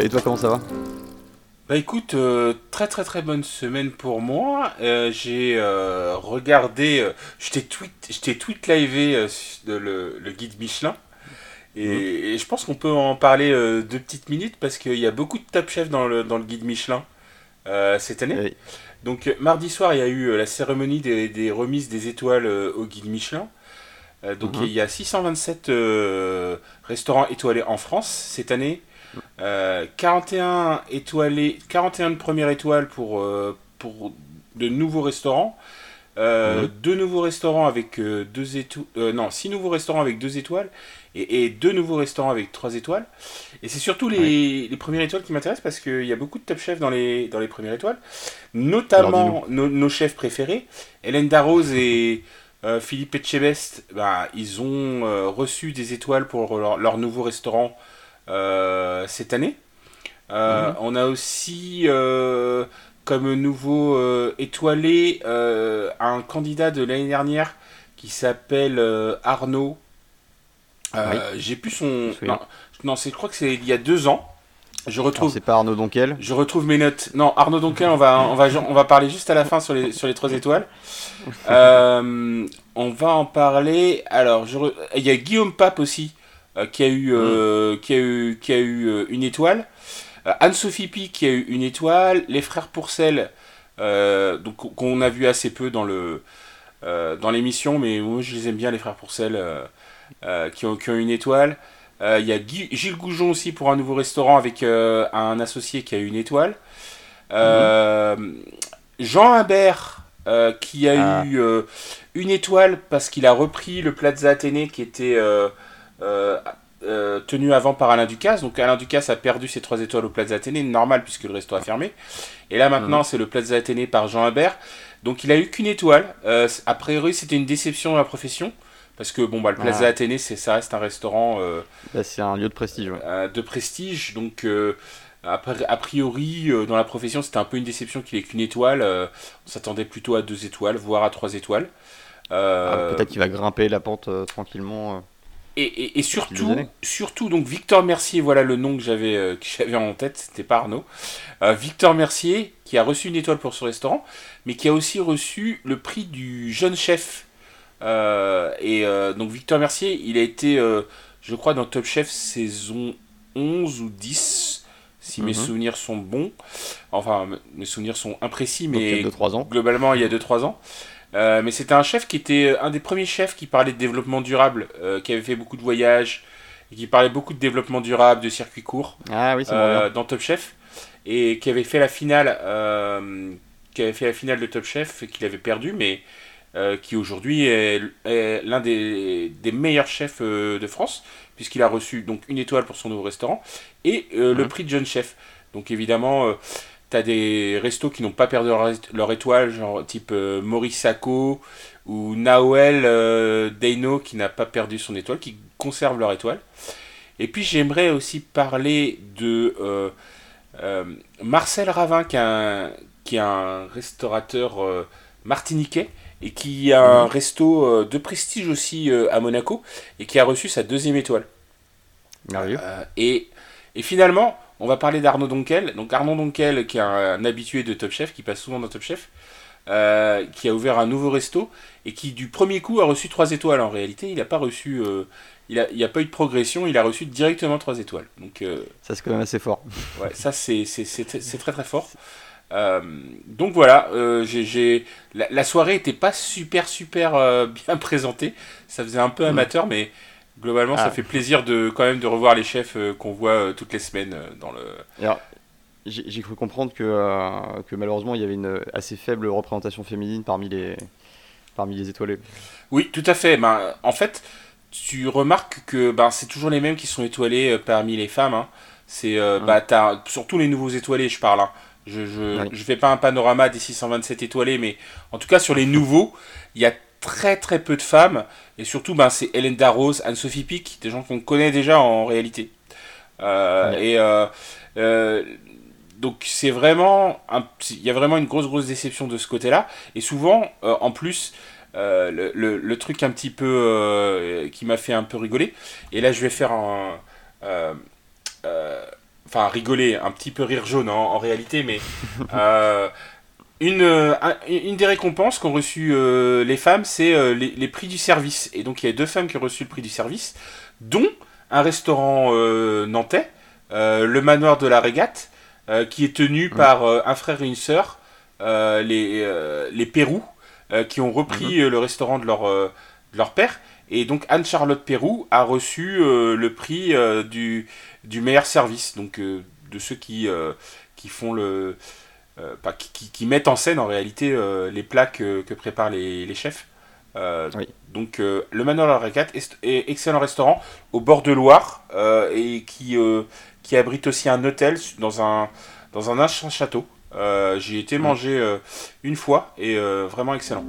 Et toi, comment ça va? Bah écoute, euh, très très très bonne semaine pour moi. Euh, j'ai euh, regardé, euh, je t'ai tweet, je tweet livé euh, le, le guide Michelin. Et, Mhm. et je pense qu'on peut en parler euh, deux petites minutes parce qu'il y a beaucoup de top chefs dans le, dans le guide Michelin euh, cette année. Oui. Donc euh, mardi soir, il y a eu euh, la cérémonie des, des remises des étoiles euh, au guide Michelin. Euh, donc Mhm. il y a 627 euh, restaurants étoilés en France cette année. Euh, 41 étoilés, 41 de première étoile pour, euh, pour de nouveaux restaurants. Euh, Mhm. Deux nouveaux restaurants avec euh, deux étoiles. non, six nouveaux restaurants avec deux étoiles. Et, et deux nouveaux restaurants avec trois étoiles. Et c'est surtout les, les premières étoiles qui m'intéressent parce qu'il y a beaucoup de top chefs dans les, dans les premières étoiles. Notamment nos, nos chefs préférés. Hélène Darroze et euh, Philippe Etchebest, bah, ils ont euh, reçu des étoiles pour leur, leur nouveau restaurant euh, cette année. Euh, Mhm. On a aussi euh, comme nouveau euh, étoilé euh, un candidat de l'année dernière qui s'appelle euh, Arnaud. Euh, J'ai plus son. Non, non je crois que c'est il y a deux ans. Je retrouve, C'est pas Arnaud Donquel? Je retrouve mes notes. Non, Arnaud Donquin, on va, on va, on va parler juste à la fin sur les, sur les trois étoiles. Euh, on va en parler. Alors, je re- il y a Guillaume Pape aussi euh, qui a eu, euh, qui a eu, qui a eu euh, une étoile. Euh, Anne-Sophie Pi qui a eu une étoile. Les frères Pourcel, euh, donc qu'on a vu assez peu dans le, euh, dans l'émission, mais moi je les aime bien les frères Pourcel euh, euh, qui ont, qui ont une étoile. Euh, Il y a Guy- Gilles Goujon aussi pour un nouveau restaurant avec euh, un associé qui a eu une étoile. Euh, Jean Imbert euh, qui a Ah. eu euh, une étoile parce qu'il a repris le Plaza Athénée qui était euh, euh, tenu avant par Alain Ducasse. Donc Alain Ducasse a perdu ses trois étoiles au Plaza Athénée, normal puisque le resto a fermé. Et là maintenant c'est le Plaza Athénée par Jean Imbert. Donc il a eu qu'une étoile. Euh, a priori c'était une déception dans la profession. Parce que bon bah le Plaza Ah. Athénée c'est ça reste un restaurant euh, Bah, C'est un lieu de prestige. ouais. de prestige. Donc, a priori, dans la profession, c'était un peu une déception qu'il ait qu'une étoile. on s'attendait plutôt à deux étoiles, voire à trois étoiles. Ah, Peut-être qu'il va grimper la pente tranquillement. Et, et, et surtout, surtout, donc Victor Mercier, voilà le nom que j'avais euh, j'avais en tête, c'était pas Arnaud. Euh, Victor Mercier, qui a reçu une étoile pour ce restaurant, mais qui a aussi reçu le prix du jeune chef. Euh, et donc Victor Mercier, il a été, je crois, dans Top Chef saison 11 ou 10, si mes Mhm. souvenirs sont bons. Enfin, mes souvenirs sont imprécis, Donc, il y mais a 2-3 ans. globalement il y a 2-3 ans. Euh, mais c'était un chef qui était un des premiers chefs qui parlait de développement durable, euh, qui avait fait beaucoup de voyages, et qui parlait beaucoup de développement durable, de circuits courts Ah oui, euh, dans Top Chef, et qui avait fait la finale, euh, qui avait fait la finale de Top Chef, qu'il avait perdu, mais euh, qui aujourd'hui est, est l'un des, des meilleurs chefs euh, de France, puisqu'il a reçu donc une étoile pour son nouveau restaurant, et euh, le Mhm. prix de jeune chef. Donc évidemment, euh, t'as des restos qui n'ont pas perdu leur, leur étoile, genre type euh, Maurice Sacco ou Naoel euh, Deino qui n'a pas perdu son étoile, qui conserve leur étoile. Et puis j'aimerais aussi parler de euh, euh, Marcel Ravin, qui est un, qui est un restaurateur euh, martiniquais et qui a un resto de prestige aussi à Monaco et qui a reçu sa deuxième étoile. merveilleux. Et, et finalement, on va parler d'Arnaud Donquel. Donc Arnaud Donquel, qui est un, un habitué de Top Chef, qui passe souvent dans Top Chef, euh, qui a ouvert un nouveau resto et qui du premier coup a reçu 3 étoiles. En réalité, il n'a pas reçu, euh, il a, il a pas eu de progression, il a reçu directement 3 étoiles. Donc euh, Ça, c'est quand même assez fort. ouais, ça c'est très très fort. Donc voilà, la, la soirée était pas super super bien présentée. Ça faisait un peu Mm. amateur, mais globalement ça Ah. fait plaisir de quand même de revoir les chefs euh, qu'on voit euh, toutes les semaines euh, dans le. Alors, j'ai cru comprendre que, que malheureusement, il y avait une assez faible représentation féminine parmi les, parmi les étoilés. Oui, tout à fait. Ben, en fait, tu remarques que ben, c'est toujours les mêmes qui sont étoilés parmi les femmes. hein. C'est euh, Mm. bah, t'as- surtout les nouveaux étoilés, je parle. hein. Je, je, Oui. je fais pas un panorama des 627 étoilés, mais en tout cas sur les nouveaux, il y a très très peu de femmes. Et surtout, ben, c'est Hélène Darroze, Anne-Sophie Pic, des gens qu'on connaît déjà en réalité. Euh. Et euh, euh, donc c'est vraiment, il y a vraiment une grosse grosse déception de ce côté-là. Et souvent, en plus, le, le- le truc un petit peu qui m'a fait un peu rigoler. Et là, je vais faire un. enfin rigoler, un petit peu rire jaune en, réalité, mais une, une des récompenses qu'ont reçu les femmes, c'est les, les, prix du service. Et donc il y a deux femmes qui ont reçu le prix du service, dont un restaurant nantais, le manoir de la Régate, qui est tenu par un frère et une sœur, les, les Pérou, qui ont repris mhm. le restaurant de leur, de leur père. Et donc Anne-Charlotte Pérou a reçu euh, le prix euh, du, du meilleur service, donc euh, de ceux qui, qui font le. Pas, qui, qui, mettent en scène en réalité les plats que, que préparent les, les chefs. Donc le Manoir de la Récate est, excellent restaurant au bord de Loire et qui, qui abrite aussi un hôtel dans un, dans un ancien château. J'ai été mm. manger une fois et vraiment excellent.